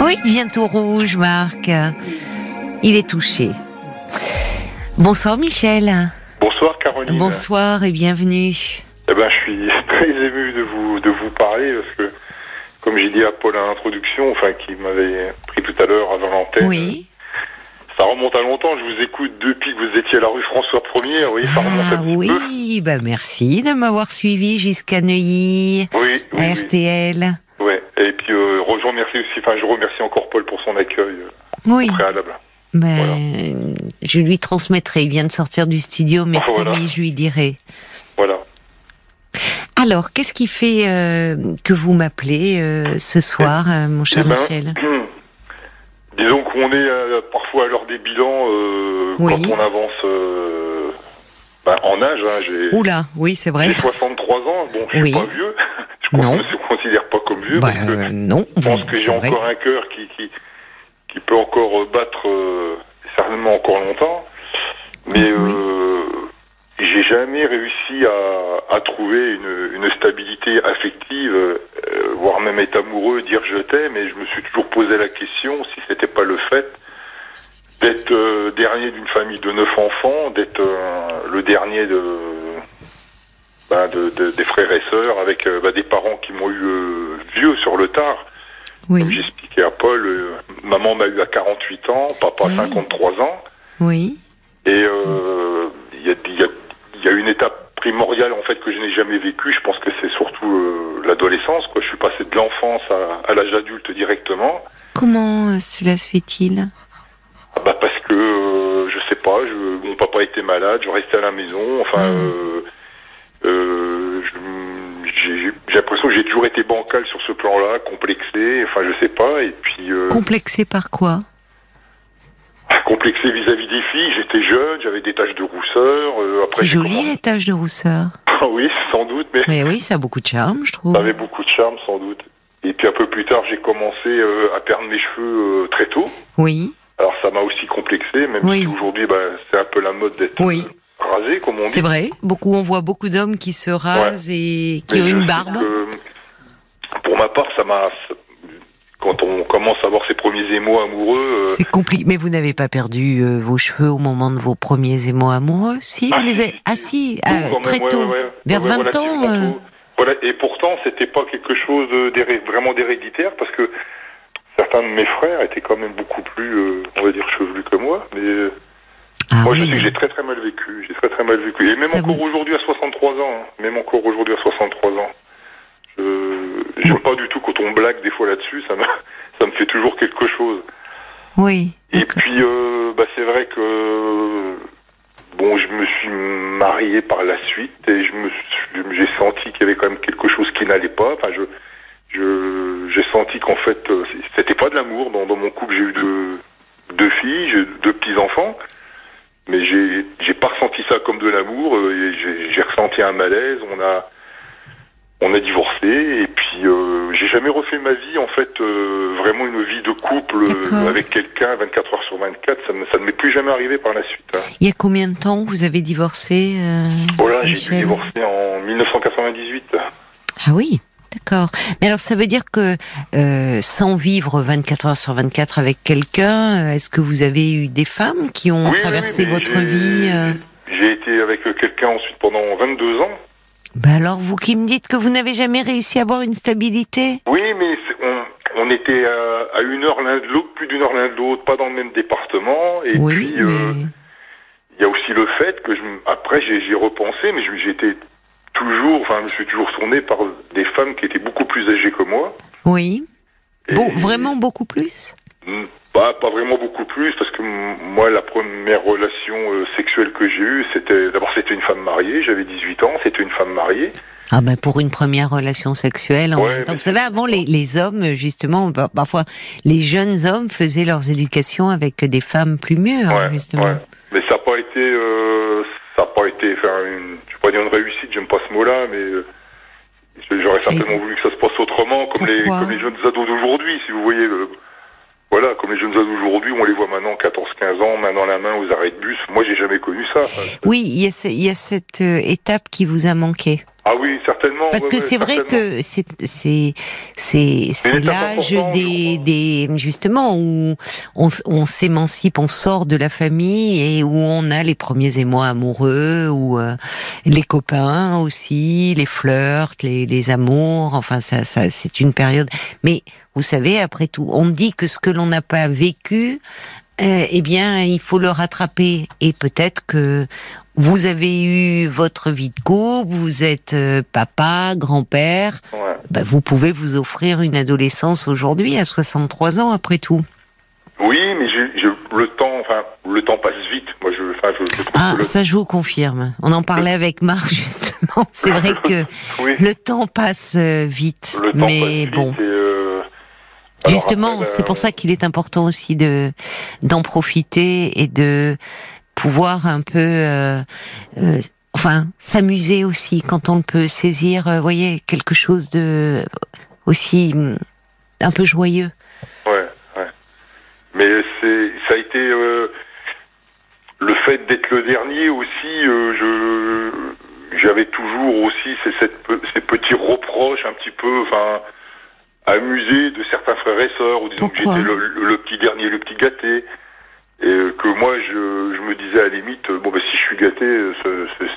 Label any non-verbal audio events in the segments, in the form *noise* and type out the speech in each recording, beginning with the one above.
Oui, il devient tout rouge, Marc. Il est touché. Bonsoir, Michel. Bonsoir, Caroline. Bonsoir et bienvenue. Eh ben, je suis *laughs* très ému de vous, de vous parler parce que, comme j'ai dit à Paul à l'introduction, enfin, qui m'avait pris tout à l'heure avant l'antenne. Oui. Ça remonte à longtemps, je vous écoute depuis que vous étiez à la rue François 1er, oui, ça remonte Ah petit oui, bah merci de m'avoir suivi jusqu'à Neuilly, peu. Oui, oui, oui. RTL. Ouais. Et puis, je remercie aussi, enfin, je remercie encore Paul pour son accueil euh, Oui, au préalable. ben, je lui transmettrai. Il vient de sortir du studio, mais Voilà. je lui dirai. Voilà. Alors, qu'est-ce qui fait euh, que vous m'appelez euh, ce soir, euh, mon cher Eh ben, Michel *clears throat* Disons qu'on est parfois à l'heure des bilans Oui. quand on avance ben, en âge. Hein, Oula, oui, c'est vrai. j'ai 63 ans, bon, je suis Oui. pas vieux. Je Non. ne me considère pas comme vieux Bah, parce que euh, non, je pense que j'ai encore un cœur qui, qui, qui peut encore euh, battre euh, certainement encore longtemps. Mais Oui. euh, j'ai jamais réussi à, à trouver une, une stabilité affective, euh, voire même être amoureux, dire je t'aime. Et je me suis toujours posé la question si c'était pas le fait d'être dernier d'une famille de neuf enfants, d'être le dernier de, de, de- des frères et sœurs, avec euh, ben, des parents qui m'ont eu euh, vieux sur le tard. Comme Oui, j'expliquais à Paul, euh, maman m'a eu à 48 ans, papa Oui. 53 ans. oui, Et euh, il y, a, il y, a, il y a une étape primordiale en fait que je n'ai jamais vécue. Je pense que c'est surtout l'adolescence. Quoi. Je suis passé de l'enfance à, à l'âge adulte directement. Comment cela se fait-il? Ah Bah parce que euh, je sais pas. Je, mon papa était malade. Je restais à la maison. Enfin, euh, euh, j'ai l'impression que j'ai toujours été bancal sur ce plan-là, complexé. Enfin, je sais pas. Et puis euh, Complexé par quoi? Complexé vis-à-vis des filles. J'étais jeune, j'avais des taches de rousseur. euh, C'est joli commencé- les taches de rousseur. Ah oui, sans doute, mais Mais oui, ça a beaucoup de charme, je trouve. ça avait beaucoup de charme, sans doute. Et puis un peu plus tard, j'ai commencé euh, à perdre mes cheveux euh, très tôt. Oui, Alors ça m'a aussi complexé, même Oui. si aujourd'hui, bah, c'est un peu la mode d'être Oui. Rasé, comme on dit. c'est vrai. Beaucoup, on voit beaucoup d'hommes qui se rasent et qui Mais ont une barbe. pour ma part, ça m'a. Quand on commence à avoir ses premiers émois amoureux, euh, C'est compliqué. Mais vous n'avez pas perdu euh, vos cheveux au moment de vos premiers émois amoureux? Si, Ah, vous les si, avez. Ah si. quand même, très ouais, tôt. ouais, ouais. Vers Ouais, 20 relativement ans. euh. Voilà, et pourtant, c'était pas quelque chose de vraiment d'héréditaire parce que certains de mes frères étaient quand même beaucoup plus, on va dire, chevelus que moi. Mais Ah moi, oui, je sais que mais- j'ai très très mal vécu. J'ai très très mal vécu. Et même Ça encore vous- aujourd'hui à 63 ans, hein, même encore aujourd'hui à 63 ans, je j'aime pas du tout quand on blague des fois là-dessus. Ça me *laughs* ça me fait toujours quelque chose. Oui. Et puis, euh, bah, c'est vrai que bon, je me suis marié par la suite et je me suis- j'ai senti qu'il y avait quand même quelque chose qui n'allait pas. Enfin, je je j'ai senti qu'en fait, euh, c'était pas de l'amour. Dans, dans mon couple, j'ai eu deux deux filles, j'ai deux petits enfants, mais j'ai j'ai pas ressenti ça comme de l'amour. euh, J'ai j'ai ressenti un malaise. On a on a divorcé et puis euh, j'ai jamais refait ma vie en fait euh, vraiment une vie de couple euh, D'accord. avec quelqu'un 24 heures sur 24 ça, ne- ça ne m'est plus jamais arrivé par la suite. Hein. Il y a combien de temps vous avez divorcé euh, Voilà, j'ai dû Michel? divorcer en 1998. Ah oui, d'accord. Mais alors ça veut dire que euh, sans vivre 24 heures sur 24 avec quelqu'un, euh, est-ce que vous avez eu des femmes qui ont Oui, traversé votre vie euh J'ai été avec quelqu'un ensuite pendant 22 ans. Ben alors vous qui me dites que vous n'avez jamais réussi à avoir une stabilité Oui, mais on, on était à, à une heure l'un de l'autre, plus d'une heure l'un de l'autre, pas dans le même département. Et Oui, puis, mais euh, il y a aussi le fait que je, après j'ai repensé, mais j'étais toujours, enfin, je me suis toujours tourné par des femmes qui étaient beaucoup plus âgées que moi. oui. Et- Bon, vraiment beaucoup plus? Mm, Pas, pas vraiment beaucoup plus, parce que moi, la première relation euh, sexuelle que j'ai eue, c'était d'abord c'était une femme mariée, j'avais 18 ans, c'était une femme mariée. Ah ben pour une première relation sexuelle en Ouais, même temps. Vous savez, avant les, les hommes, justement, par- parfois les jeunes hommes faisaient leurs éducations avec des femmes plus mûres, Ouais, justement. ouais. Mais ça n'a pas été, euh, ça a pas été, enfin, une, dire une réussite, j'aime pas ce mot-là, mais euh, j'aurais certainement voulu que ça se passe autrement, comme les, comme les jeunes ados d'aujourd'hui, si vous voyez. euh, voilà, comme les jeunes ados d'aujourd'hui, on les voit maintenant 14-15 ans, main dans la main aux arrêts de bus. Moi, j'ai jamais connu ça. Oui, il y a, ce- il y a cette euh, étape qui vous a manqué. Ah oui, certainement. Parce que ouais, c'est vrai que c'est c'est c'est l'âge je des des justement où on, on s'émancipe, on sort de la famille et où on a les premiers émois amoureux ou euh, les copains aussi, les flirts, les les amours. Enfin ça ça c'est une période. Mais vous savez après tout, on dit que ce que l'on n'a pas vécu euh, eh bien, il faut le rattraper. Et peut-être que vous avez eu votre vie de couple, vous êtes euh, papa, grand-père, Ouais. bah, vous pouvez vous offrir une adolescence aujourd'hui à 63 ans après tout. Oui, mais j'ai- j'ai- le temps, enfin, le temps passe vite. Moi, je, enfin, je, je Ah, le, ça je vous confirme. On en parlait avec Marc *laughs* justement. C'est vrai que *laughs* oui, le temps passe euh, vite. le temps mais passe vite bon. et, euh, alors Justement, c'est pour ça qu'il est important aussi de d'en profiter et de pouvoir un peu, euh, euh, enfin, s'amuser aussi quand on le peut, saisir, euh, voyez, quelque chose de aussi hum, un peu joyeux. Ouais, ouais. Mais c'est, ça a été le fait d'être le dernier aussi. je, j'avais toujours aussi ces, cette, ces petits reproches un petit peu, enfin, amusés de certains frères et sœurs, ou disons que j'étais le, le- le petit dernier, le petit gâté. Et euh, que moi, je, je me disais à la limite, euh, bon, bah, si je suis gâté, euh,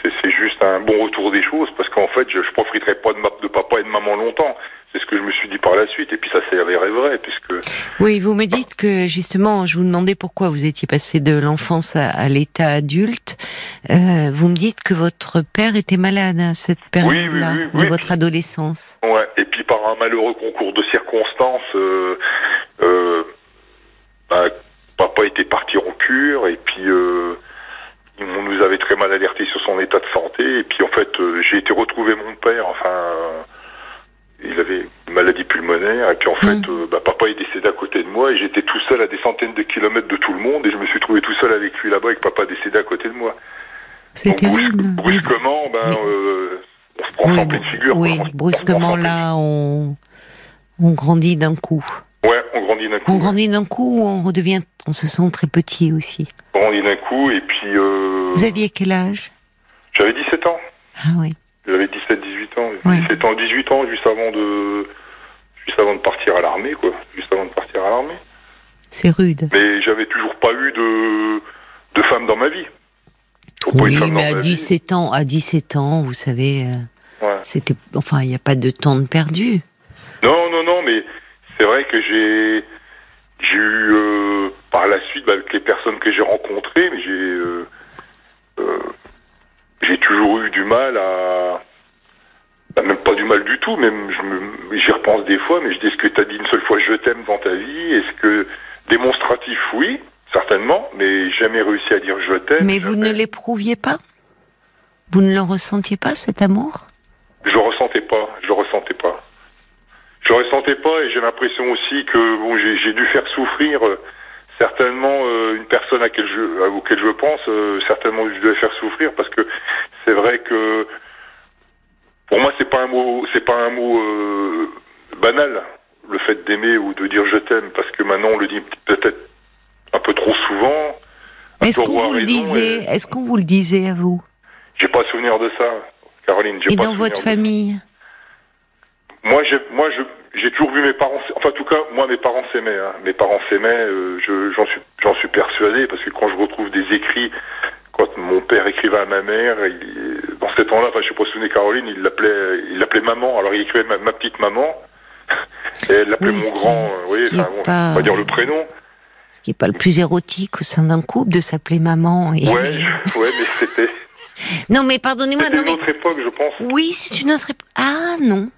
c'est, juste un bon retour des choses, parce qu'en fait, je, je profiterai pas de, ma, de papa et de maman longtemps. C'est ce que je me suis dit par la suite, et puis ça avéré vrai, puisque Oui, vous me dites que justement, je vous demandais pourquoi vous étiez passé de l'enfance à, à l'état adulte. Euh, vous me dites que votre père était malade à cette période-là oui, de oui. votre adolescence. Ouais, et puis par un malheureux concours de circonstances, euh, euh, bah, papa était parti en cure, et puis euh, on nous avait très mal alerté sur son état de santé, et puis en fait, euh, j'ai été retrouver mon père, enfin, euh, il avait une maladie pulmonaire, et puis en fait, euh, bah, papa est décédé à côté de moi, et j'étais tout seul à des centaines de kilomètres de tout le monde, et je me suis trouvé tout seul avec lui là-bas, avec papa décédé à côté de moi. C'est brusque- terrible. brusquement, ben, Mais- on se prend Oui, en pleine figure. oui, quoi. On on brusquement là, on, on grandit d'un coup. Ouais, on grandit d'un coup. On grandit d'un coup, on redevient, on se sent très petit aussi. On grandit d'un coup et puis euh, Vous aviez quel âge? j'avais 17 ans. Ah oui. J'avais 17 18 ans, Ouais. 17 ans 18 ans juste avant de juste avant de partir à l'armée quoi, juste avant de partir à l'armée. C'est rude. Mais j'avais toujours pas eu de de femme dans ma vie. Oui, mais à ma vie. 17 ans, à 17 ans, vous savez, euh, Ouais. c'était, enfin, il n'y a pas de temps de perdu. Non, non, non, mais c'est vrai que j'ai j'ai eu euh, par la suite bah, avec les personnes que j'ai rencontrées, mais j'ai euh, euh, j'ai toujours eu du mal à bah, même pas du mal du tout, même je me j'y repense des fois, mais je dis est-ce que tu as dit une seule fois je t'aime dans ta vie? Est-ce que démonstratif oui, certainement, mais jamais réussi à dire je t'aime. Mais vous ne l'éprouviez pas? Vous ne le ressentiez pas, cet amour? Je le ressentais pas, je le ressentais pas. Je le ressentais pas et j'ai l'impression aussi que bon, j'ai dû faire souffrir euh, certainement euh, une personne à laquelle je, à auquel je pense, euh, certainement je devais faire souffrir parce que c'est vrai que pour moi c'est pas un mot, c'est pas un mot euh, banal le fait d'aimer ou de dire je t'aime parce que maintenant on le dit peut-être un peu trop souvent. Est-ce qu'on vous le disait? et Est-ce qu'on vous le disait à vous? J'ai pas souvenir de ça, Caroline. j'ai Et pas dans votre de famille? Moi, j'ai, moi, je, j'ai toujours vu mes parents. Enfin, en tout cas, moi, mes parents s'aimaient. hein. Mes parents s'aimaient. euh, je, j'en suis, j'en suis persuadé parce que quand je retrouve des écrits, quand mon père écrivait à ma mère, il- dans ces temps-là, enfin, je sais pas si vous vous souvenez, Caroline, il l'appelait, il l'appelait maman. Alors, il écrivait ma, ma petite maman. *laughs* Et elle l'appelait Oui, mon qui- grand. oui, qui enfin, est bon, pas- on va dire le prénom. Ce qui n'est pas le plus érotique au sein d'un couple de s'appeler maman. Et Ouais, mais- je- *laughs* ouais, mais c'était, Non, mais pardonnez-moi. c'était une mais- autre époque, je pense. Oui, c'est une autre époque. Ah non.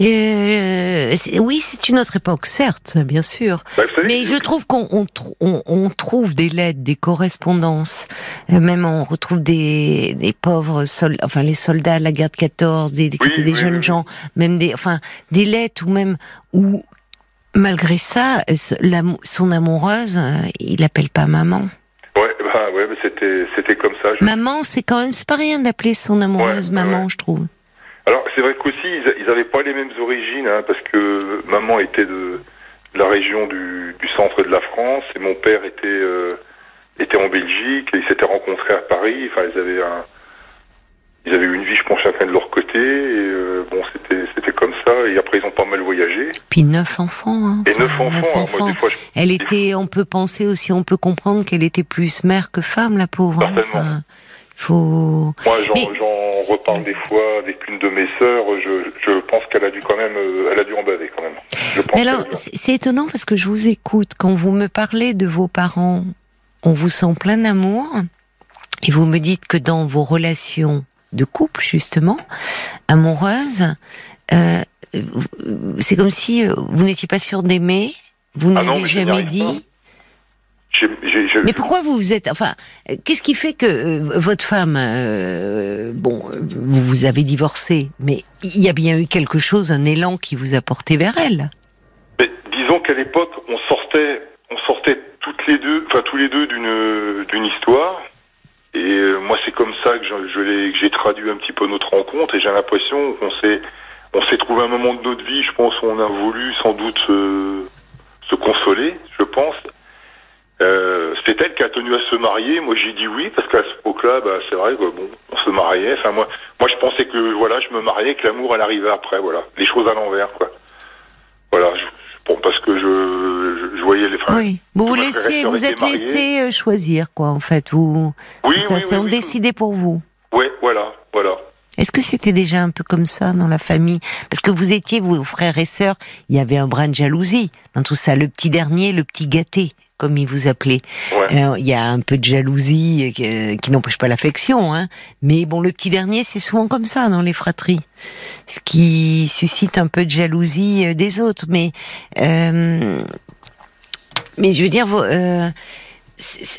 Euh, oui, c'est une autre époque, certes, bien sûr. Bah, savez, Mais je trouve qu'on on, tr- on- on trouve des lettres, des correspondances, euh, même on retrouve des, des pauvres soldats, enfin les soldats de la guerre de 14, des, des, Oui, des oui, jeunes oui, gens, même des, enfin des lettres ou même où malgré ça, euh, son amoureuse, il appelle pas maman. Ouais, bah, ouais, c'était, c'était comme ça. Je- Maman, c'est quand même, c'est pas rien d'appeler son amoureuse Ouais, maman, ouais. je trouve. Alors c'est vrai qu'aussi ils, ils avaient pas les mêmes origines hein, parce que maman était de, de la région du, du centre de la France et mon père était euh, était en Belgique et ils s'étaient rencontrés à Paris. Enfin ils avaient un ils avaient eu une vie, je pense, chacun de leur côté. Et, euh, bon, c'était, c'était comme ça. Et après, ils ont pas mal voyagé. Puis neuf enfants. Hein. Et neuf enfants. alors, moi, des fois, je- Elle était, on peut penser aussi, on peut comprendre qu'elle était plus mère que femme, la pauvre. hein. Certainement. Enfin, faut. Moi, Mais- reparle des fois avec une de mes sœurs. Je, je pense qu'elle a dû quand même, euh, elle a dû en baver quand même. Je pense Mais qu'elle alors, c'est étonnant parce que je vous écoute quand vous me parlez de vos parents. On vous sent plein d'amour et vous me dites que dans vos relations de couple, justement, amoureuses, euh, c'est comme si euh, vous n'étiez pas sûr d'aimer. Vous Ah n'avez n'y jamais dit. Je- Mais pourquoi vous vous êtes enfin qu'est-ce qui fait que euh, votre femme euh, bon vous vous avez divorcé mais il y a bien eu quelque chose un élan qui vous a porté vers elle? Mais disons qu'à l'époque, on sortait, on sortait toutes les deux, enfin tous les deux d'une d'une histoire. Et euh, moi, c'est comme ça que je, j'ai traduit un petit peu notre rencontre. Et j'ai l'impression qu'on s'est, on s'est trouvé un moment de notre vie, je pense, où on a voulu sans doute se consoler, je pense. Euh, c'est elle qui a tenu à se marier. Moi, j'ai dit oui parce qu'à ce époque-là, bah, c'est vrai que bon, on se mariait. Enfin, moi, moi, je pensais que voilà, je me mariais, que l'amour, elle arrivait après. Voilà, les choses à l'envers, quoi. Voilà, je, bon, parce que je, je, je voyais les. enfin, oui. Vous vous laissiez, vous êtes laissé euh, choisir quoi en fait. Vous Oui, ça oui, c'est oui, on oui, décidé pour vous. Ouais, voilà, voilà. Est-ce que c'était déjà un peu comme ça dans la famille? Parce que vous étiez, vos frères et sœurs, il y avait un brin de jalousie dans tout ça. Le petit dernier, le petit gâté, comme il vous appelait. Ouais. Euh, Il y a un peu de jalousie euh, qui n'empêche pas l'affection, hein. Mais bon, le petit dernier, c'est souvent comme ça dans les fratries, ce qui suscite un peu de jalousie euh, des autres. Mais, euh, mais je veux dire, euh,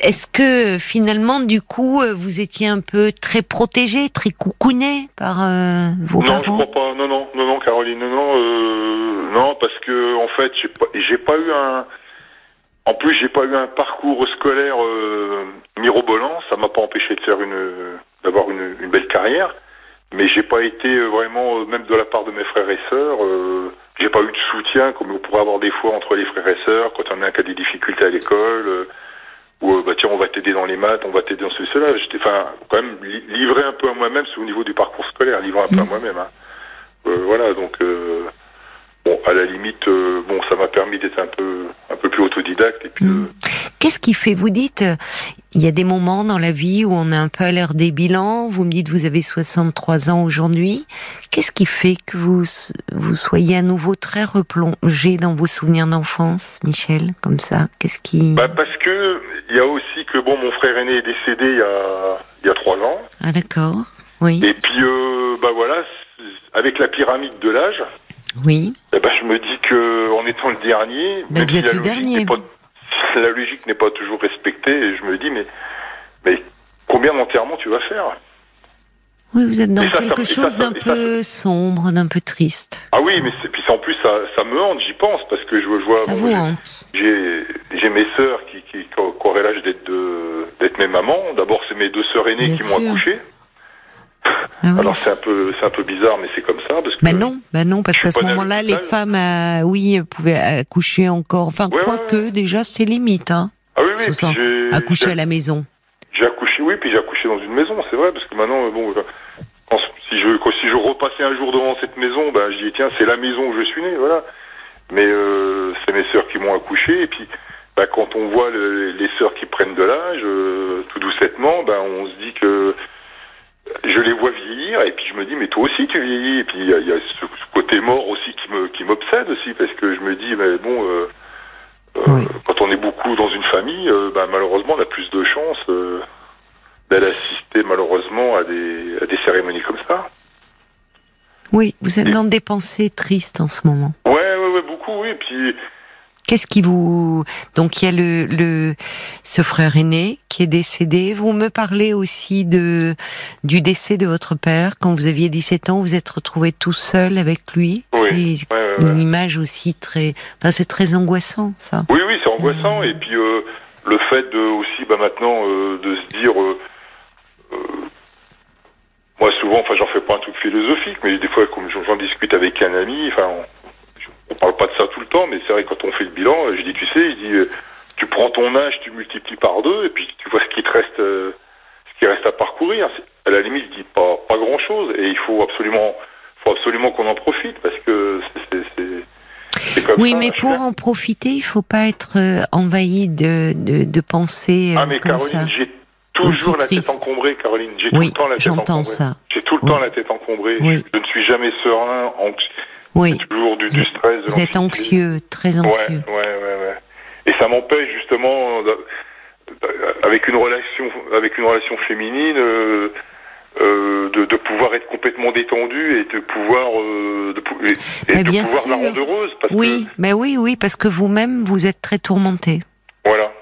est-ce que finalement, du coup, euh, vous étiez un peu très protégé, très coucouné par euh, vos Non, je parents? crois pas. Non, non, non, non, Caroline, non, non, euh, non, parce que en fait, j'ai pas, j'ai pas eu un. En plus, j'ai pas eu un parcours scolaire euh, mirobolant. Ça m'a pas empêché de faire une, d'avoir une, une belle carrière. Mais j'ai pas été euh, vraiment, euh, même de la part de mes frères et sœurs, euh, j'ai pas eu de soutien comme on pourrait avoir des fois entre les frères et sœurs quand on a un qui a des difficultés à l'école. euh, ou euh, bah tiens on va t'aider dans les maths, on va t'aider dans ceci cela. J'étais enfin quand même li- livré un peu à moi-même, c'est au niveau du parcours scolaire, livré un peu à moi-même. Hein. Euh, voilà donc euh, bon à la limite euh, bon ça m'a permis d'être un peu un peu plus autodidacte et puis Mm. Qu'est-ce qui fait Vous dites, euh, il y a des moments dans la vie où on est un peu à l'heure des bilans. Vous me dites, vous avez 63 ans aujourd'hui. Qu'est-ce qui fait que vous vous soyez à nouveau très replongé dans vos souvenirs d'enfance, Michel, comme ça? Qu'est-ce qui bah, parce que il y a aussi que bon mon frère aîné est décédé il y a il y a trois ans Ah d'accord. Oui. et puis euh, bah voilà avec la pyramide de l'âge Oui. Eh ben, je me dis que en étant le dernier, Ben, même si la le logique dernier. n'est pas, si la logique n'est pas toujours respectée, et je me dis mais mais combien d'enterrements tu vas faire? Oui, vous êtes dans ça, quelque ça, chose d'un peu sombre, d'un peu triste. Ah oui, mais c'est, puis en plus ça, ça me hante, j'y pense parce que je vois Ça bon, vous j'ai- hante. j'ai mes sœurs qui qui, qui auraient l'âge d'être mes mamans. D'abord c'est mes deux sœurs aînées Bien qui m'ont accouché. Ah. Alors c'est un peu c'est un peu bizarre, mais c'est comme ça parce que Ben non, ben non, parce qu'à ce moment-là, les femmes, euh, oui, pouvaient accoucher encore. Enfin, Ouais, ouais, quoique, déjà, c'est limite, hein. ah oui oui, puis Accoucher à la maison. J'ai accouché, oui, puis j'ai accouché dans une maison, c'est vrai, parce que maintenant, bon, euh, quand- si je quand- si je repassais un jour devant cette maison, ben je dis tiens, c'est la maison où je suis né, voilà. Mais euh, c'est mes sœurs qui m'ont accouché, et puis ben, quand on voit le- les sœurs qui prennent de l'âge, euh, tout doucettement, ben on se dit que je les vois vieillir, et puis je me dis mais toi aussi tu vieillis, et puis il y a, il y a ce, côté mort aussi qui me qui m'obsède aussi, parce que je me dis mais bon. euh, euh. Quand on est beaucoup dans une famille, euh, ben, malheureusement, on a plus de chances d'aller assister malheureusement à des, à des cérémonies comme ça. Oui, vous êtes dans des pensées tristes en ce moment. Ouais, ouais, ouais, beaucoup, oui. Puis, Qu'est-ce qui vous... Donc, il y a le, le, ce frère aîné qui est décédé. Vous me parlez aussi de, du décès de votre père. Quand vous aviez 17 ans, vous êtes retrouvé tout seul avec lui. Oui, C'est ouais, ouais, une image aussi très... Enfin, c'est très angoissant, ça. oui, oui, c'est angoissant. Et puis, euh, le fait de aussi, bah, maintenant, euh, de se dire. euh, moi, souvent, enfin, j'en fais pas un truc philosophique, mais des fois, comme j'en j'en discute avec un ami, enfin, on, on parle pas de ça tout le temps, mais c'est vrai, quand on fait le bilan, euh, je dis, tu sais, je dis, euh, tu prends ton âge, tu multiplies par deux, et puis tu vois ce qui te reste, euh, ce qui reste à parcourir. À la limite, je dis pas, pas grand chose. Et il faut absolument, faut absolument qu'on en profite parce que c'est comme oui, mais pour en profiter, il faut pas être envahi de, de, de pensées. ah, mais Caroline, j'ai toujours la tête encombrée, Caroline. J'ai oui, tout le temps la tête encombrée. ça. J'ai tout le temps la tête encombrée. Oui. Je, ne suis jamais serein. Oui. toujours du, du stress. vous êtes anxieux, très anxieux. Ouais, ouais, ouais. Et ça m'empêche justement, avec une relation, avec une relation féminine. Euh, euh, de, de, pouvoir être complètement détendu et de pouvoir euh, de, et, et de pouvoir la rendre heureuse parce oui que... mais oui oui parce que vous-même vous êtes très tourmenté voilà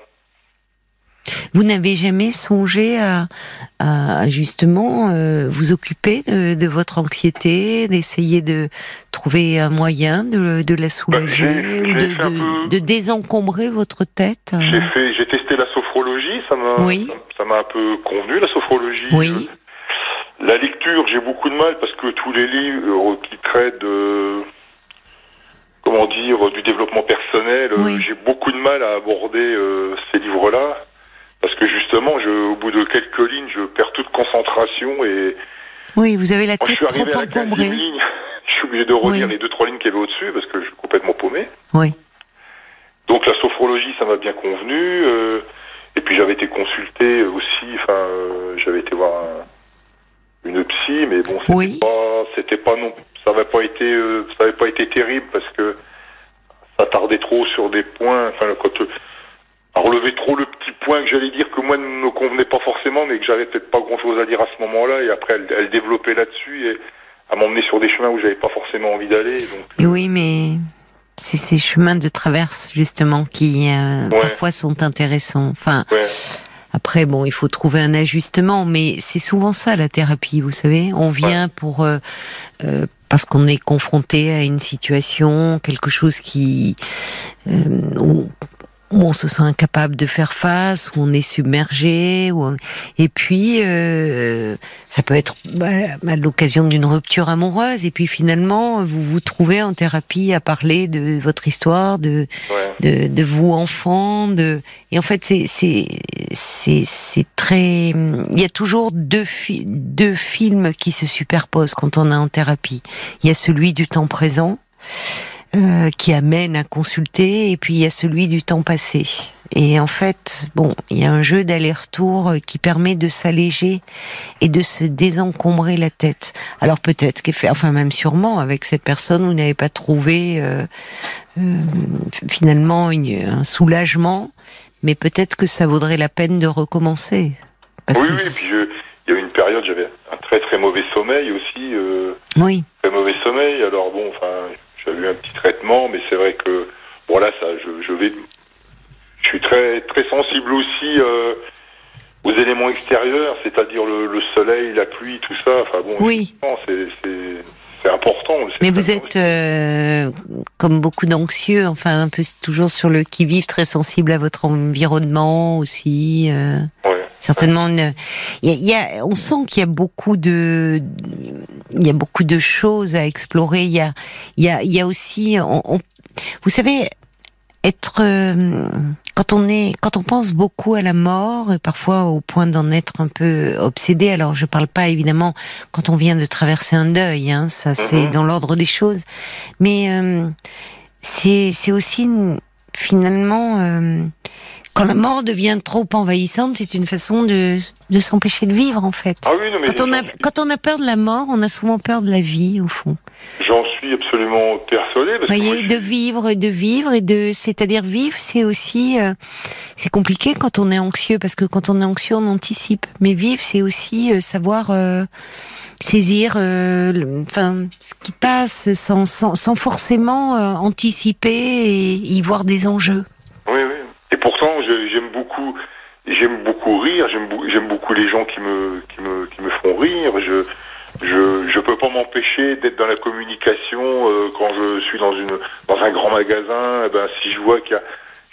vous n'avez jamais songé à, à justement euh, vous occuper de, de, votre anxiété, d'essayer de trouver un moyen de, de la soulager bah, ou de, peu... de, désencombrer votre tête J'ai fait, j'ai testé la sophrologie, ça m'a, oui. ça m'a un peu convenu la sophrologie. Oui. La lecture, j'ai beaucoup de mal parce que tous les livres qui traitent de comment dire du développement personnel, oui. j'ai beaucoup de mal à aborder euh, ces livres-là parce que justement, je, au bout de quelques lignes, je perds toute concentration et oui, vous avez la Moi, je tête suis arrivé trop à la encombrée. ligne, *laughs* je suis obligé de relire Oui. les deux trois lignes qu'il y avait au-dessus parce que je suis complètement paumé. Oui. Donc la sophrologie, ça m'a bien convenu. euh, et puis j'avais été consulté aussi. Enfin, euh, j'avais été voir un- une psy, mais bon, c'était Oui. pas, c'était pas non, ça n'avait pas été, euh, ça avait pas été terrible parce que ça tardait trop sur des points. Enfin, quand euh, à relever trop le petit point que j'allais dire que moi ne me convenait pas forcément, mais que j'avais peut-être pas grand-chose à dire à ce moment-là. Et après, elle, elle développait là-dessus et à m'emmener sur des chemins où j'avais pas forcément envie d'aller. Donc, Et oui, mais c'est ces chemins de traverse justement qui euh, Ouais. parfois sont intéressants. Enfin, ouais. Après, bon, il faut trouver un ajustement, mais c'est souvent ça la thérapie, vous savez. On vient pour euh, euh, parce qu'on est confronté à une situation, quelque chose qui euh, où, on se sent incapable de faire face, où on est submergé, où on- et puis euh, ça peut être bah, à l'occasion d'une rupture amoureuse, et puis finalement vous vous trouvez en thérapie à parler de votre histoire, de ouais. de, de vous enfant, de et en fait c'est c'est c'est c'est très il y a toujours deux fi- deux films qui se superposent quand on est en thérapie. Il y a celui du temps présent euh, qui amène à consulter et puis il y a celui du temps passé. Et en fait, bon, il y a un jeu d'aller-retour euh, qui permet de s'alléger et de se désencombrer la tête. Alors peut-être qu'effet, enfin même sûrement avec cette personne, vous n'avez pas trouvé euh, euh, finalement une- un soulagement, mais peut-être que ça vaudrait la peine de recommencer. Parce oui, que oui. Puis je- il y a eu une période, j'avais un très très mauvais sommeil aussi. Euh, oui, très mauvais sommeil. Alors bon, enfin, j'avais eu un petit traitement, mais c'est vrai que bon là, ça, je, je vais, je suis très très sensible aussi euh, aux éléments extérieurs, c'est-à-dire le, le soleil, la pluie, tout ça. Enfin bon, oui. c'est important. Mais vous êtes euh, comme beaucoup d'anxieux, enfin un peu toujours sur le qui vive, très sensible à votre environnement aussi. euh, Ouais. Certainement, une- il y a, il y a- on sent qu'il y a beaucoup de, il y a beaucoup de choses à explorer. Il y a, il y a, il y a aussi, on- on- vous savez, être euh, quand on est, quand on pense beaucoup à la mort, et parfois au point d'en être un peu obsédé. Alors, je parle pas évidemment quand on vient de traverser un deuil, hein, ça c'est Mhm. dans l'ordre des choses, mais euh, c'est c'est aussi une- finalement euh, quand la mort devient trop envahissante, c'est une façon de de s'empêcher de vivre en fait. Ah oui, non, mais Quand on a quand on a peur de la mort, on a souvent peur de la vie au fond. j'en suis absolument persuadé. Vous voyez, de vivre, de vivre et de, c'est-à-dire vivre, c'est aussi, euh, c'est compliqué quand on est anxieux parce que quand on est anxieux, on anticipe. Mais vivre, c'est aussi euh, savoir euh, saisir, le- enfin, ce qui passe sans, sans, sans forcément anticiper et y voir des enjeux. Oui, oui. Et pourtant, j'aime beaucoup, j'aime beaucoup rire. J'aime, beaucoup les gens qui me, qui me, qui me font rire. Je, je, je peux pas m'empêcher d'être dans la communication euh, quand je suis dans une, dans un grand magasin. Eh ben, si je vois qu'il y a,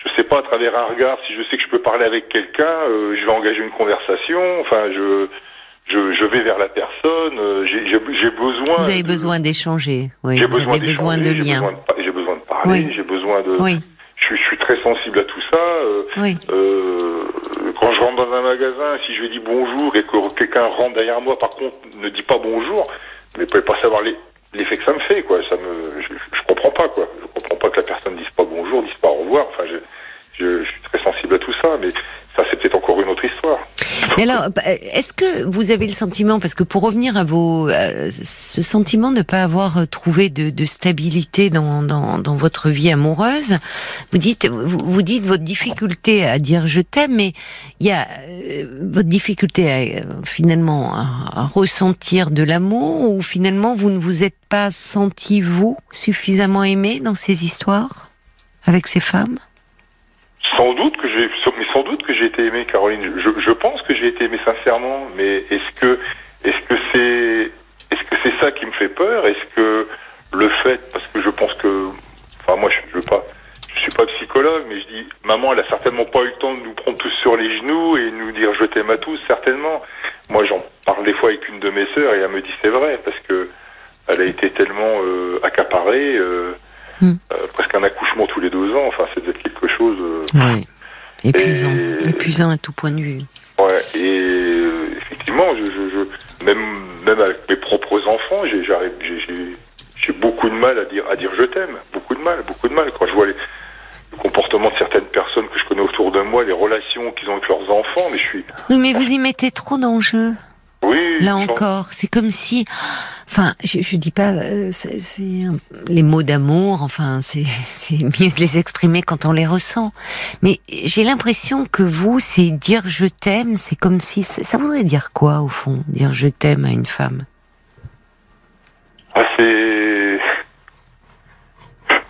je sais pas, à travers un regard, si je sais que je peux parler avec quelqu'un, euh, je vais engager une conversation. Enfin, je, je, je vais vers la personne. euh, j'ai, besoin. Vous avez de- besoin d'échanger, oui. J'ai Vous besoin avez besoin de j'ai liens. besoin de pa- J'ai besoin de parler. Oui. J'ai besoin de. Oui, Je suis, je suis très sensible à tout ça. euh, oui, euh, quand je rentre dans un magasin, si je lui dis bonjour et que quelqu'un rentre derrière moi, par contre, ne dit pas bonjour, mais vous pouvez pas savoir l'effet que ça me fait, quoi. Ça me, je, je comprends pas, quoi. Je comprends pas que la personne dise pas bonjour, dise pas au revoir. Enfin, je, je, je suis très sensible à tout ça, mais ça, c'est peut-être encore. Mais alors, bah, est-ce que vous avez le sentiment, parce que pour revenir à vos, euh, ce sentiment de ne pas avoir trouvé de, de stabilité dans, dans, dans, votre vie amoureuse, vous dites, vous, dites votre difficulté à dire je t'aime, mais il y a euh, votre difficulté à, finalement à, à ressentir de l'amour, ou finalement vous ne vous êtes pas senti vous suffisamment aimé dans ces histoires avec ces femmes? Sans doute que j'ai, sans doute que j'ai été aimé, Caroline. Je, je pense que j'ai été aimé sincèrement, mais est-ce que, est-ce que c'est, est-ce que c'est ça qui me fait peur? Est-ce que le fait, parce que je pense que, enfin moi je, je veux pas, je suis pas psychologue, mais je dis, maman, elle a certainement pas eu le temps de nous prendre tous sur les genoux et nous dire je t'aime à tous, certainement. Moi j'en parle des fois avec une de mes sœurs et elle me dit c'est vrai parce que elle a été tellement euh, accaparée. Euh, Hmm. Euh, presque un accouchement tous les deux ans. Enfin, c'est quelque chose. Oui. Épuisant. Épuisant à tout point de vue. Ouais. Et euh, effectivement, je, je, même même avec mes propres enfants, j'ai beaucoup de mal à dire à dire je t'aime. Beaucoup de mal, beaucoup de mal. Quand je vois les le comportement de certaines personnes que je connais autour de moi, les relations qu'ils ont avec leurs enfants, mais je suis. Oui, mais vous y mettez trop d'enjeux. Oui. Là encore, c'est comme si, enfin, je, je dis pas, euh, c'est les mots d'amour, enfin, *laughs* c'est mieux de les exprimer quand on les ressent. Mais j'ai l'impression que vous, c'est dire je t'aime, c'est comme si, ça voudrait dire quoi au fond, dire je t'aime à une femme? Ah, c'est,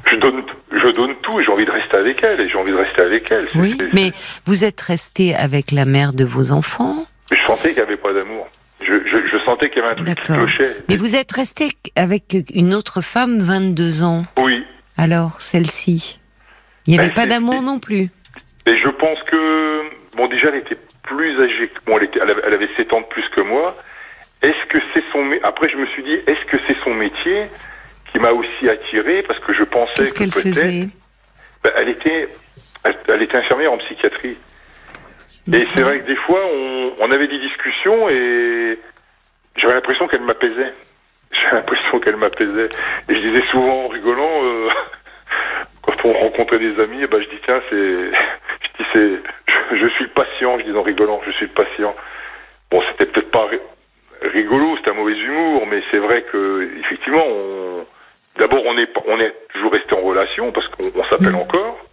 je donne, je donne tout et j'ai envie de rester avec elle et j'ai envie de rester avec elle. Oui, mais vous êtes resté avec la mère de vos enfants? Je sentais qu'il n'y avait pas d'amour. Je, je, je, sentais qu'il y avait un truc qui clochait. Mais vous êtes resté avec une autre femme 22 ans Oui. Alors, celle-ci Il n'y avait ben, pas d'amour non plus Et je pense que, bon, déjà, elle était plus âgée que moi, elle, était, elle, avait, elle avait 7 ans de plus que moi. Est-ce que c'est son... Après, je me suis dit, est-ce que c'est son métier qui m'a aussi attiré? Parce que je pensais Qu'est-ce qu'elle faisait? Ben, Elle était... Elle, elle était infirmière en psychiatrie. Et c'est vrai que des fois, on, on avait des discussions et j'avais l'impression qu'elle m'apaisait. J'avais l'impression qu'elle m'apaisait. Et je disais souvent en rigolant, euh, *laughs* quand on rencontrait des amis, eh ben je dis tiens, c'est, *laughs* je dis c'est, je, je, suis patient, je dis en rigolant, je suis patient. Bon, c'était peut-être pas rigolo, c'était un mauvais humour, mais c'est vrai que effectivement, on, d'abord on est, on est toujours resté en relation parce qu'on s'appelle mmh. encore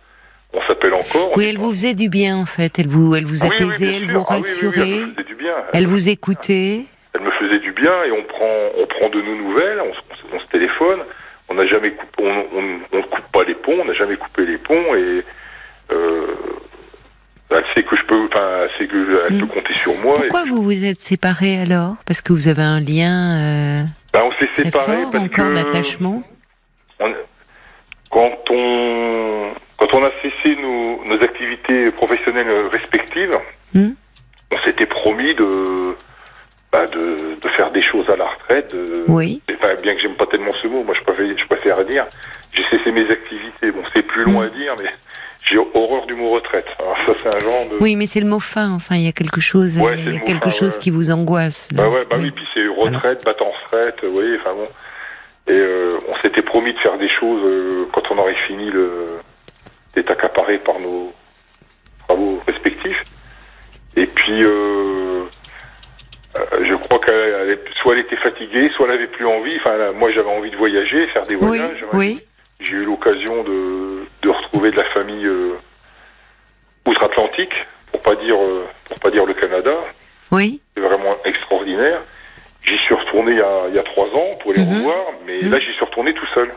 on s'appelle encore. Oui, elle vous faisait du bien en fait. Elle vous, elle vous apaisait, oui, oui, elle vous ah rassurait. elle me faisait du bien. Elle, elle vous écoutait. Elle me faisait du bien et on prend, on prend de nos nouvelles. On, on se téléphone. On n'a jamais coupé, on, on, on, coupe pas les ponts. On n'a jamais coupé les ponts et euh, elle sait que je peux, enfin, elle sait que elle mm. peut compter sur moi. Pourquoi vous vous êtes séparés alors? Parce que vous avez un lien. Euh, ben, on s'est séparés parce encore d'attachement? Quand on quand on a cessé nos, nos activités professionnelles respectives, mmh. on s'était promis de, bah de, de, faire des choses à la retraite. De, oui. Enfin, bien que j'aime pas tellement ce mot, moi je préfère, je préfère dire, j'ai cessé mes activités. Bon, c'est plus long mmh. à dire, mais j'ai horreur du mot retraite. Alors ça, c'est un genre de... Oui, mais c'est le mot fin. Enfin, il y a quelque chose, ouais, il y a quelque fin, chose ouais. qui vous angoisse. Là. Bah ouais, bah oui, oui puis c'est retraite, battant retraite, vous voyez, enfin bon. Et euh, on s'était promis de faire des choses euh, quand on aurait fini le est accaparé par nos travaux respectifs. Et puis, euh, je crois qu'elle soit elle était fatiguée, soit elle avait plus envie. Enfin, là, moi, j'avais envie de voyager, faire des voyages. Oui. oui. J'ai eu l'occasion de, de, retrouver de la famille euh, outre-Atlantique, pour pas dire euh, pour pas dire le Canada. Oui. C'est vraiment extraordinaire. J'y suis retourné il y, a, il y a trois ans pour les mm -hmm. revoir, mais mm -hmm. là, j'y suis retourné tout seul.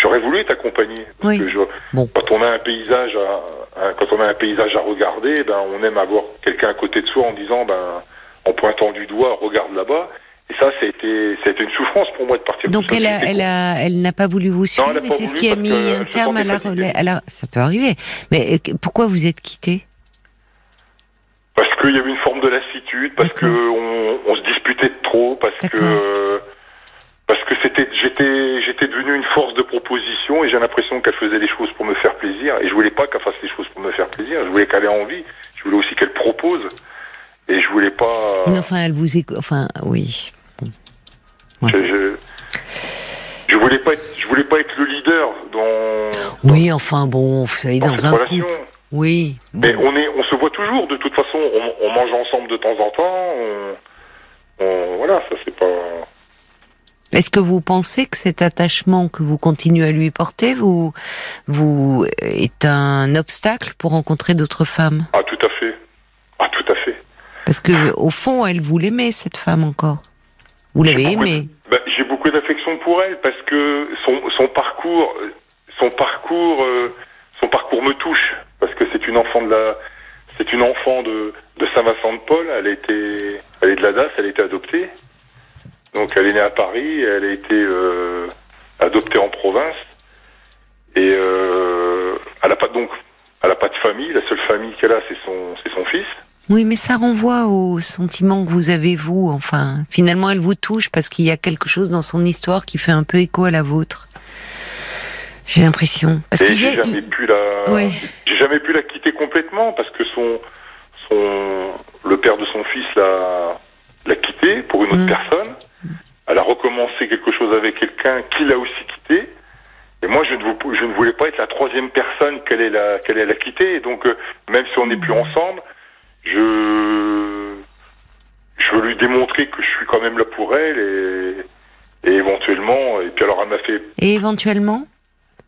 J'aurais voulu t'accompagner. Oui. Que je, bon. Quand on a un paysage, à, quand on a un paysage à regarder, ben on aime avoir quelqu'un à côté de soi en disant, ben en pointant du doigt, regarde là-bas. Et ça, c'était, c'était une souffrance pour moi de partir. Donc elle a, elle a, elle n'a pas voulu vous suivre. et c'est ce qui a mis un terme à la relais. Ça peut arriver. Mais euh, pourquoi vous êtes quitté? Parce qu'il y avait une forme de lassitude, parce que on, on, se disputait trop, parce que parce que c'était j'étais j'étais devenu une force de proposition et j'ai l'impression qu'elle faisait des choses pour me faire plaisir et je voulais pas qu'elle fasse des choses pour me faire plaisir je voulais qu'elle ait envie je voulais aussi qu'elle propose. Et je voulais pas. Oui, enfin, elle vous écoute. Enfin, oui. Je, je, je voulais pas être, je voulais pas être le leader dans. Oui, enfin bon, vous savez, dans, un relation. couple. Oui. Mais on est, on se voit toujours. De toute façon, on, on mange ensemble de temps en temps. On, on- voilà, ça c'est pas. Est-ce que vous pensez que cet attachement que vous continuez à lui porter vous, vous est un obstacle pour rencontrer d'autres femmes? Ah, tout à fait. Ah, tout à fait. Parce que au fond, elle vous l'aimait cette femme encore. Vous l'avez aimée. Ben, j'ai beaucoup d'affection pour elle parce que son, son parcours, son parcours, euh, son parcours me touche parce que c'est une enfant de la, c'est une enfant de, de Saint-Vincent-de-Paul. Elle été, elle est de la DAS, elle a été adoptée. Donc elle est née à Paris, elle a été euh, adoptée en province et euh, elle a pas donc, elle a pas de famille. La seule famille qu'elle a, c'est son, c'est son fils. Oui, mais ça renvoie au sentiment que vous avez vous. Enfin, finalement, elle vous touche parce qu'il y a quelque chose dans son histoire qui fait un peu écho à la vôtre. J'ai l'impression. Parce y j'ai jamais il- pu la, Ouais. jamais pu la quitter complètement parce que son, son, le père de son fils l'a, l'a quitté pour une autre Mm. personne. Elle a recommencé quelque chose avec quelqu'un qui l'a aussi quitté. Et moi, je ne, vou- je ne voulais pas être la troisième personne qu'elle ait la, qu'elle ait la quitter. Et donc, euh, même si on n'est plus ensemble, je, je veux lui démontrer que je suis quand même là pour elle et, et éventuellement, et puis alors elle m'a fait Et éventuellement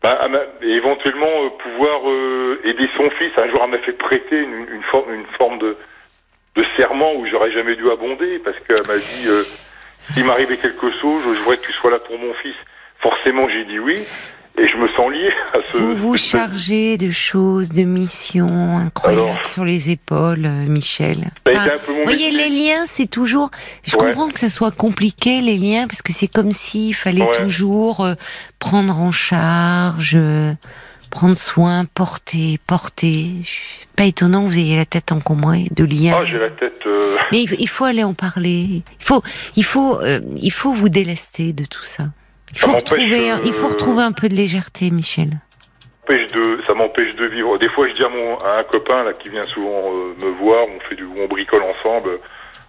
bah, elle et éventuellement euh, pouvoir euh, aider son fils. Un jour, elle m'a fait prêter une, une forme, une forme de, de serment où j'aurais jamais dû abonder parce qu'elle m'a dit euh, s'il m'arrivait quelque chose, je voudrais que tu sois là pour mon fils. Forcément, j'ai dit oui et je me sens lié à ce. Vous vous *laughs* chargez de choses, de missions incroyables Alors. sur les épaules, euh, Michel. Enfin, vous voyez, métier. les liens, c'est toujours. Je Ouais. comprends que ça soit compliqué, les liens, parce que c'est comme s'il fallait Ouais. toujours euh, prendre en charge, euh, prendre soin, porter, porter. Pas étonnant que vous ayez la tête encombrée de liens. Ah, j'ai la tête. euh, Mais il faut- aller en parler. Il faut, il faut, il faut vous délester de tout ça. Il faut retrouver, un- il faut retrouver un peu de légèreté, Michel. de, ça m'empêche de vivre. Des fois, je dis à, mon, à un copain là qui vient souvent euh, me voir, on fait du, on bricole ensemble.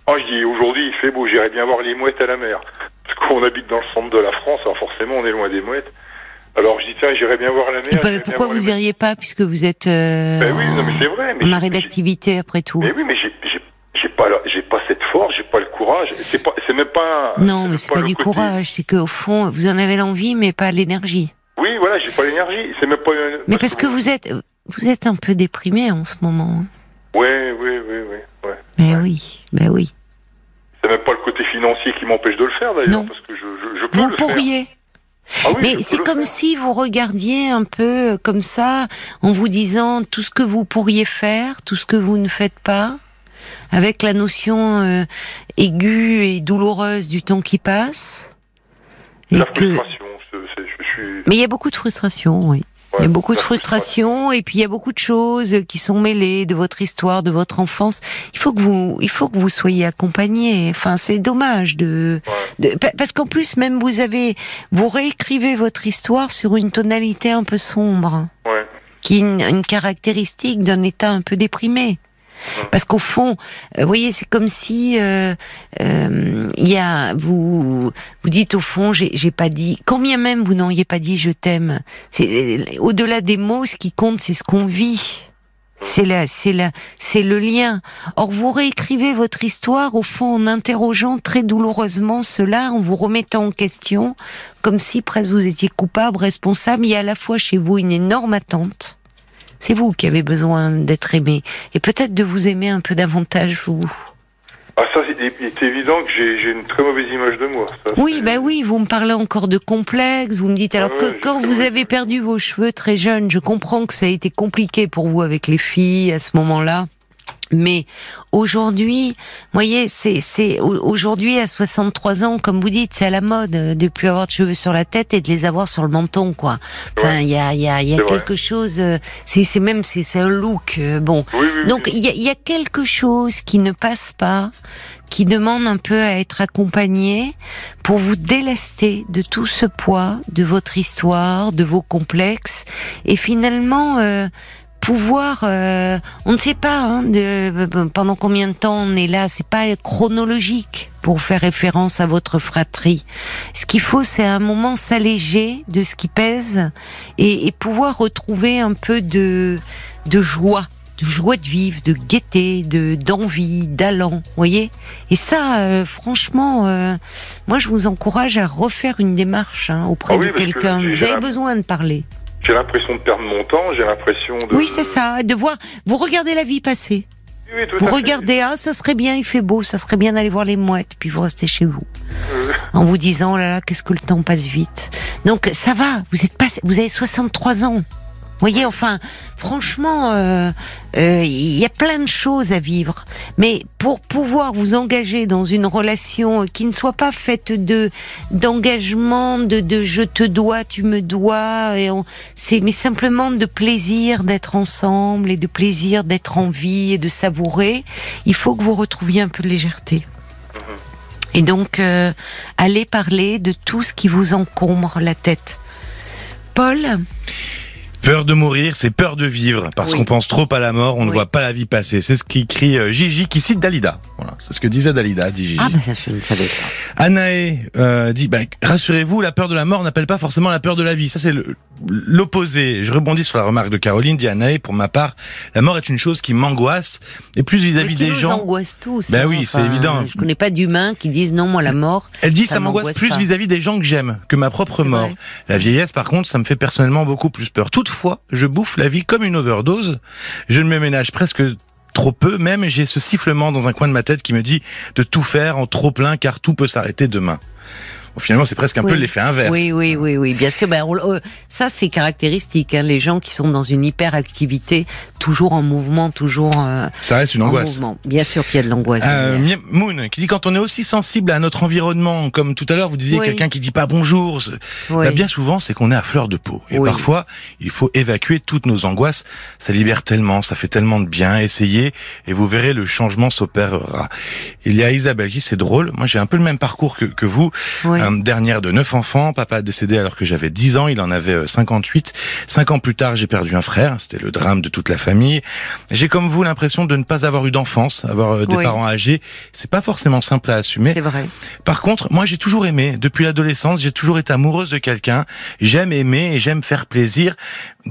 Ah, je dis aujourd'hui il fait beau, j'irai bien voir les mouettes à la mer, parce qu'on habite dans le centre de la France, alors forcément on est loin des mouettes. Alors je dis tiens, j'irai bien voir la mer. Pourquoi vous mouettes. iriez pas puisque vous êtes euh, Ben oui, non mais c'est vrai. Mais en j'ai- arrêt j'ai- d'activité après tout Mais oui, mais j'ai, pas, pas le courage. C'est pas, c'est même pas. Non, mais c'est pas, du côté- courage, c'est qu'au fond, vous en avez l'envie, mais pas l'énergie. Oui, voilà, j'ai pas l'énergie. C'est même pas. Mais parce que vous êtes, vous êtes un peu déprimé en ce moment. Ouais, oui, oui, oui, ouais. Mais Ouais. oui, ben oui. C'est même pas le côté financier qui m'empêche de le faire d'ailleurs, Non. parce que je, je, je peux Vous le faire. Ah oui, Mais c'est comme faire. si vous regardiez un peu comme ça, en vous disant tout ce que vous pourriez faire, tout ce que vous ne faites pas, avec la notion euh, aiguë et douloureuse du temps qui passe. Et La que... frustration, je, suis. Mais il y a beaucoup de frustration, oui. Il y a beaucoup de frustration et puis il y a beaucoup de choses qui sont mêlées de votre histoire, de votre enfance. Il faut que vous, il faut que vous soyez accompagné. Enfin, c'est dommage de, de- pa- parce qu'en plus même vous avez, vous réécrivez votre histoire sur une tonalité un peu sombre, qui est une, une caractéristique d'un état un peu déprimé. Parce qu'au fond, euh, vous voyez, c'est comme si euh, euh, y a vous vous dites au fond, j'ai pas dit. Quand bien même vous n'auriez pas dit je t'aime, c'est au-delà des mots, ce qui compte, c'est ce qu'on vit. C'est là, c'est là, c'est le lien. Or, vous réécrivez votre histoire au fond en interrogeant très douloureusement cela, en vous remettant en question, comme si presque vous étiez coupable, responsable. Il y a à la fois chez vous une énorme attente. C'est vous qui avez besoin d'être aimé et peut-être de vous aimer un peu davantage vous. Ah ça, c'est évident que j'ai une très mauvaise image de moi. Ça, Oui, bah oui, vous me parlez encore de complexe, vous me dites alors Ouais, que ouais, quand vous avez perdu vos cheveux très jeune, je comprends que ça a été compliqué pour vous avec les filles à ce moment-là. Mais aujourd'hui, voyez, c'est c'est au- aujourd'hui à 63 ans, comme vous dites, c'est à la mode euh, de plus avoir de cheveux sur la tête et de les avoir sur le menton, quoi. Enfin, il y a il y a il y a C'est vrai. quelque chose. euh, C'est c'est même c'est c'est un look. euh, Bon, Oui, oui, donc oui. il y a, il y a quelque chose qui ne passe pas, qui demande un peu à être accompagné pour vous délester de tout ce poids, de votre histoire, de vos complexes, et finalement euh, pouvoir, euh, on ne sait pas hein, de, pendant combien de temps on est là. C'est pas chronologique pour faire référence à votre fratrie. Ce qu'il faut, c'est un moment s'alléger de ce qui pèse et, et pouvoir retrouver un peu de, de joie de joie de vivre, de gaieté, de d'envie, d'allant, voyez. Et ça, euh, franchement, euh, moi, je vous encourage à refaire une démarche hein, auprès Ah oui, de que quelqu'un. Vous avez besoin de parler. J'ai l'impression de perdre mon temps, j'ai l'impression de. Oui, c'est ça. De voir, vous regardez la vie passer. Oui, tout Vous à fait. regardez, ah, ça serait bien, il fait beau, ça serait bien d'aller voir les mouettes, puis vous restez chez vous. Euh, En vous disant, oh là là, qu'est-ce que le temps passe vite. Donc, ça va, vous êtes pas, vous avez 63 ans. Vous voyez, enfin, franchement, euh, euh, il y a plein de choses à vivre. Mais pour pouvoir vous engager dans une relation qui ne soit pas faite de d'engagement, de, de je te dois, tu me dois, et on, c'est mais simplement de plaisir d'être ensemble et de plaisir d'être en vie et de savourer. Il faut que vous retrouviez un peu de légèreté. Et donc, euh, allez parler de tout ce qui vous encombre la tête. Paul, Peur de mourir, c'est peur de vivre, parce Oui. qu'on pense trop à la mort, on ne voit pas la vie passer. C'est ce qu'écrit euh, Gigi, qui cite Dalida. Voilà, c'est ce que disait Dalida, dit Gigi. ah ben ça, je ne savais pas. Anaé euh, dit bah, rassurez-vous, la peur de la mort n'appelle pas forcément la peur de la vie. Ça c'est l'opposé. Je rebondis sur la remarque de Caroline. Dit Anaé, pour ma part, la mort est une chose qui m'angoisse et plus vis-à-vis qui des nous gens. angoisse tous. Ben hein, oui, c'est évident. Je connais pas d'humains qui disent non, moi la mort. Elle dit Ça ça m'angoisse plus vis-à-vis des gens que j'aime que ma propre mort. vrai. La vieillesse, par contre, ça me fait personnellement beaucoup plus peur. Je bouffe la vie comme une overdose. Je ne me ménage presque trop peu, même j'ai ce sifflement dans un coin de ma tête qui me dit de tout faire en trop plein car tout peut s'arrêter demain. Finalement, c'est presque un peu l'effet inverse. Oui, oui, oui, oui, bien sûr. Ben, on- euh, ça, c'est caractéristique. Hein, les gens qui sont dans une hyperactivité, toujours en mouvement, toujours euh, Ça reste une en angoisse. mouvement. Bien sûr qu'il y a de l'angoisse. Euh, Moon qui dit quand on est aussi sensible à notre environnement, comme tout à l'heure vous disiez Oui. quelqu'un qui dit pas bonjour, c'est- Oui. bah, bien souvent c'est qu'on est à fleur de peau. Et parfois il faut évacuer toutes nos angoisses. Ça libère tellement, ça fait tellement de bien. Essayez et vous verrez le changement s'opérera. Il y a Isabelle qui c'est drôle. Moi j'ai un peu le même parcours que, que vous. Oui. Euh, dernière de neuf enfants, papa a décédé alors que j'avais 10 ans, il en avait euh, 58. Cinq ans plus tard, j'ai perdu un frère, c'était le drame de toute la famille. J'ai comme vous l'impression de ne pas avoir eu d'enfance, avoir euh, des Oui. parents âgés. C'est pas forcément simple à assumer. C'est vrai. Par contre, moi j'ai toujours aimé, depuis l'adolescence, j'ai toujours été amoureuse de quelqu'un. J'aime aimer et j'aime faire plaisir.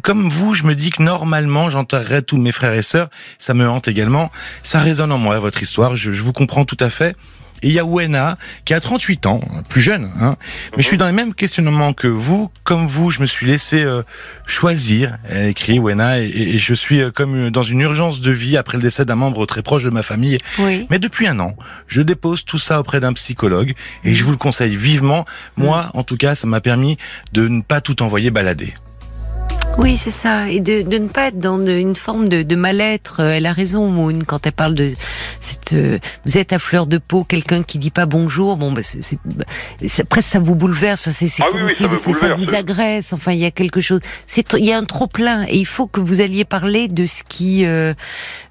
Comme vous, je me dis que normalement j'enterrerais tous mes frères et sœurs. Ça me hante également. Ça résonne en moi, votre histoire. Je, je vous comprends tout à fait. Et il y a Wena, qui a 38 ans, plus jeune, hein. mais je suis dans les mêmes questionnements que vous. Comme vous, je me suis laissé euh, choisir, elle écrit Wena, et, et je suis euh, comme dans une urgence de vie après le décès d'un membre très proche de ma famille. Oui. Mais depuis un an, je dépose tout ça auprès d'un psychologue et je vous le conseille vivement. Moi, en tout cas, ça m'a permis de ne pas tout envoyer balader. Oui, c'est ça. Et de, de ne pas être dans une forme de, de mal-être. Euh, Elle a raison, Moon, quand elle parle de cette. euh, vous êtes à fleur de peau, quelqu'un qui dit pas bonjour. Bon, bah, c'est, c'est, bah, c'est- presque ça vous bouleverse. Enfin, c'est, c'est Ah comme oui, si ça c'est- ça bouleverse. vous agresse. Enfin, il y a quelque chose. C'est, il y a un trop plein. Et il faut que vous alliez parler de ce qui, euh,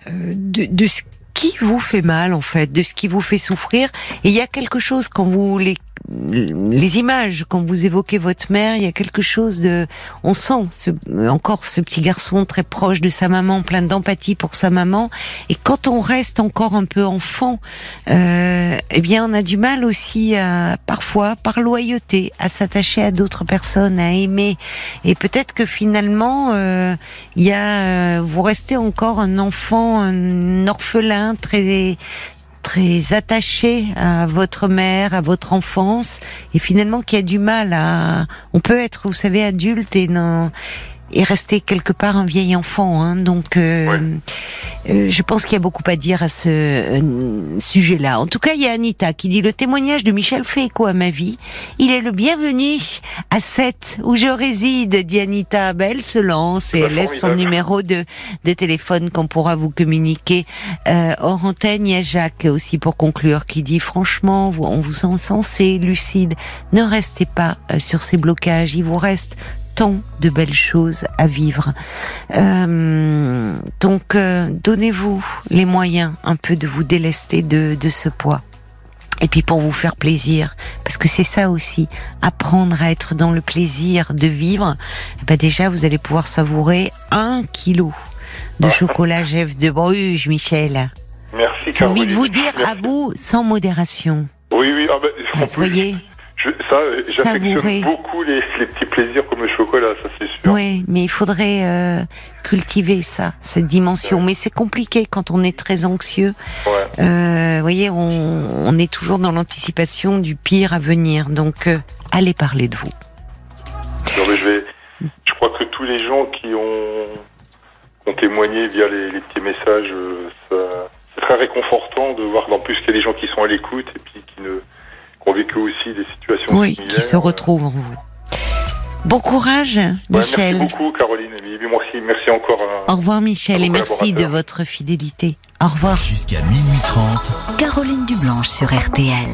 euh, de, de ce qui vous fait mal, en fait, de ce qui vous fait souffrir. Et il y a quelque chose quand vous les les images, quand vous évoquez votre mère, il y a quelque chose de, on sent ce, encore ce petit garçon très proche de sa maman, plein d'empathie pour sa maman. Et quand on reste encore un peu enfant, euh, eh bien, on a du mal aussi à, parfois, par loyauté, à s'attacher à d'autres personnes, à aimer. Et peut-être que finalement, euh, il y a, euh, vous restez encore un enfant, un orphelin très très attaché à votre mère, à votre enfance, et finalement qui a du mal à. On peut être, vous savez, adulte et non et rester quelque part un vieil enfant. Hein. Donc, euh, Ouais. euh, je pense qu'il y a beaucoup à dire à ce euh, sujet-là. En tout cas, il y a Anita qui dit le témoignage de Michel fait écho à ma vie. Il est le bienvenu à 7 où je réside, dit Anita. Ben, elle se lance et elle laisse son numéro de, de téléphone qu'on pourra vous communiquer. Euh, hors antenne, il y a Jacques aussi pour conclure qui dit franchement, on vous sent sensé, lucide. Ne restez pas euh, sur ces blocages. Il vous reste tant de belles choses à vivre. Euh, donc, euh, donnez-vous les moyens un peu de vous délester de, de ce poids. Et puis pour vous faire plaisir, parce que c'est ça aussi, apprendre à être dans le plaisir de vivre. eh Ben déjà, vous allez pouvoir savourer un kilo de chocolat Jeff de Bruges, Michel. Merci, J'ai Caroline. envie de vous dire Merci. à vous, sans modération. Oui, oui, ah ben, en plus, voyez je- ça, euh, j'affectionne beaucoup les, les petits plaisirs comme le chocolat, ça c'est sûr. Oui, mais il faudrait euh, cultiver ça, cette dimension. Mais c'est compliqué quand on est très anxieux. Euh, vous voyez, on, on est toujours dans l'anticipation du pire à venir. Donc, euh, allez parler de vous. Non, mais je vais, je crois que tous les gens qui ont, ont témoigné via les, les petits messages, ça, c'est très réconfortant de voir en plus qu'il y a des gens qui sont à l'écoute et puis qui ne, qui ont vécu aussi des situations Oui, similaires. qui se retrouvent en vous. Bon courage, Ouais, Michel. Merci beaucoup, Caroline. Merci, merci encore. à- Au revoir, Michel, et merci de votre fidélité. Au revoir. Jusqu'à minuit 30. Caroline Dublanche sur RTL.